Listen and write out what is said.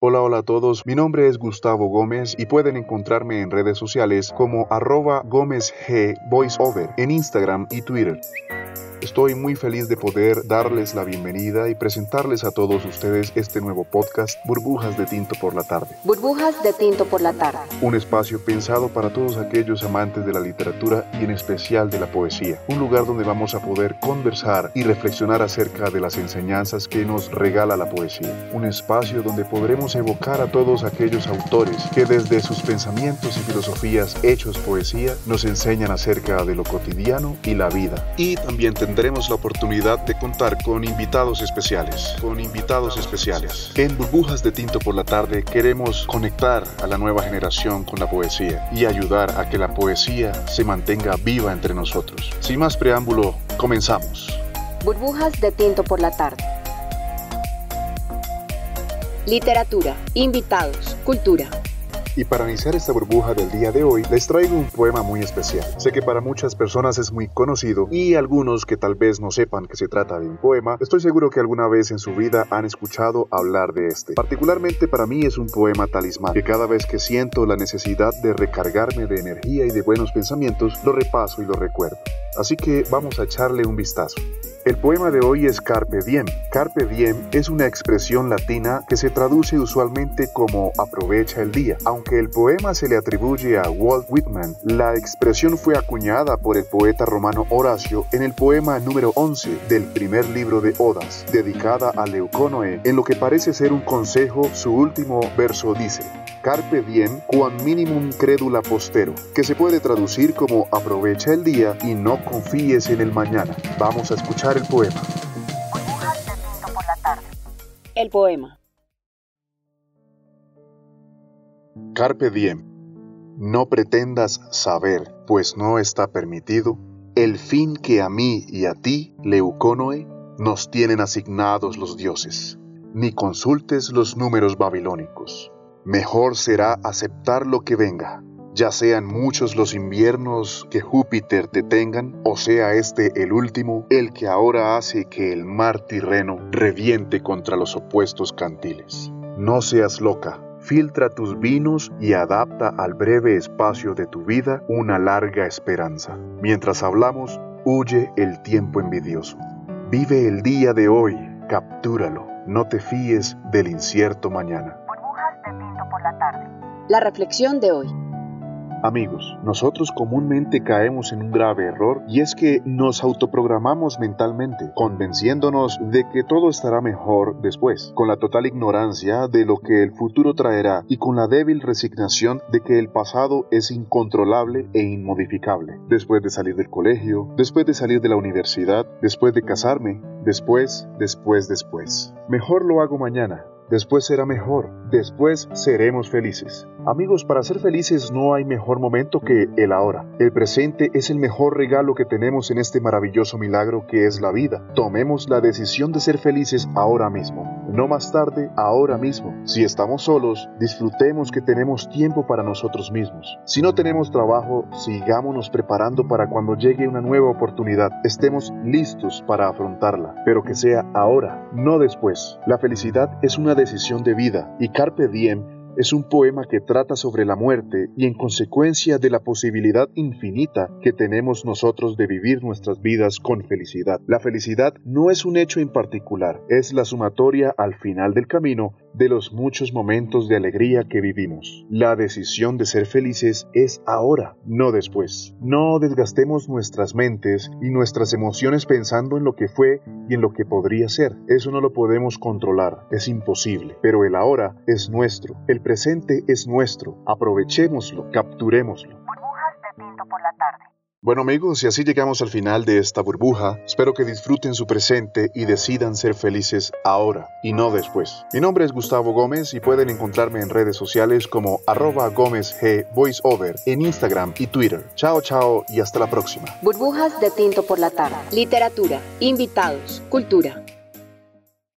Hola, hola a todos, mi nombre es Gustavo Gómez y pueden encontrarme en redes sociales como arroba Gómez G Voiceover en Instagram y Twitter. Estoy muy feliz de poder darles la bienvenida y presentarles a todos ustedes este nuevo podcast Burbujas de Tinto por la Tarde. Burbujas de Tinto por la Tarde. Un espacio pensado para todos aquellos amantes de la literatura y en especial de la poesía. Un lugar donde vamos a poder conversar y reflexionar acerca de las enseñanzas que nos regala la poesía. Un espacio donde podremos evocar a todos aquellos autores que desde sus pensamientos y filosofías hechos poesía nos enseñan acerca de lo cotidiano y la vida. Y también tendremos la oportunidad de contar con invitados especiales, con invitados especiales. En Burbujas de Tinto por la Tarde queremos conectar a la nueva generación con la poesía y ayudar a que la poesía se mantenga viva entre nosotros. Sin más preámbulo, comenzamos. Burbujas de Tinto por la Tarde. Literatura, invitados, cultura. Y para iniciar esta burbuja del día de hoy, les traigo un poema muy especial. Sé que para muchas personas es muy conocido y algunos que tal vez no sepan que se trata de un poema, estoy seguro que alguna vez en su vida han escuchado hablar de este. Particularmente para mí es un poema talismán, que cada vez que siento la necesidad de recargarme de energía y de buenos pensamientos, lo repaso y lo recuerdo. Así que vamos a echarle un vistazo. El poema de hoy es Carpe Diem. Carpe Diem es una expresión latina que se traduce usualmente como aprovecha el día. Aunque el poema se le atribuye a Walt Whitman, la expresión fue acuñada por el poeta romano Horacio en el poema número 11 del primer libro de Odas, dedicada a Leucónoe. En lo que parece ser un consejo, su último verso dice: Carpe diem, quam minimum credula postero, que se puede traducir como aprovecha el día y no confíes en el mañana. Vamos a escuchar el poema. por la tarde. El poema. Carpe diem. No pretendas saber, pues no está permitido, el fin que a mí y a ti, Leucónoe, nos tienen asignados los dioses, ni consultes los números babilónicos mejor será aceptar lo que venga, ya sean muchos los inviernos que Júpiter detengan, o sea este el último, el que ahora hace que el mar Tirreno reviente contra los opuestos cantiles. No seas loca, filtra tus vinos y adapta al breve espacio de tu vida una larga esperanza. Mientras hablamos, huye el tiempo envidioso. Vive el día de hoy, captúralo, no te fíes del incierto mañana la tarde. La reflexión de hoy. Amigos, nosotros comúnmente caemos en un grave error y es que nos autoprogramamos mentalmente, convenciéndonos de que todo estará mejor después, con la total ignorancia de lo que el futuro traerá y con la débil resignación de que el pasado es incontrolable e inmodificable. Después de salir del colegio, después de salir de la universidad, después de casarme, después, después, después. Mejor lo hago mañana, después será mejor, después seremos felices. Amigos, para ser felices no hay mejor momento que el ahora. El presente es el mejor regalo que tenemos en este maravilloso milagro que es la vida. Tomemos la decisión de ser felices ahora mismo, no más tarde, ahora mismo. Si estamos solos, disfrutemos que tenemos tiempo para nosotros mismos. Si no tenemos trabajo, sigámonos preparando para cuando llegue una nueva oportunidad, estemos listos para afrontarla, pero que sea ahora, no después. La felicidad es una decisión de vida y Carpe Diem es un poema que trata sobre la muerte y en consecuencia de la posibilidad infinita que tenemos nosotros de vivir nuestras vidas con felicidad. La felicidad no es un hecho en particular, es la sumatoria al final del camino de los muchos momentos de alegría que vivimos. La decisión de ser felices es ahora, no después. No desgastemos nuestras mentes y nuestras emociones pensando en lo que fue y en lo que podría ser. Eso no lo podemos controlar, es imposible. Pero el ahora es nuestro, el presente es nuestro. Aprovechémoslo, capturémoslo. Bueno amigos, y así llegamos al final de esta burbuja. Espero que disfruten su presente y decidan ser felices ahora y no después. Mi nombre es Gustavo Gómez y pueden encontrarme en redes sociales como arroba Gómez G Voiceover en Instagram y Twitter. Chao, chao y hasta la próxima. Burbujas de tinto por la tarde. Literatura, invitados, cultura.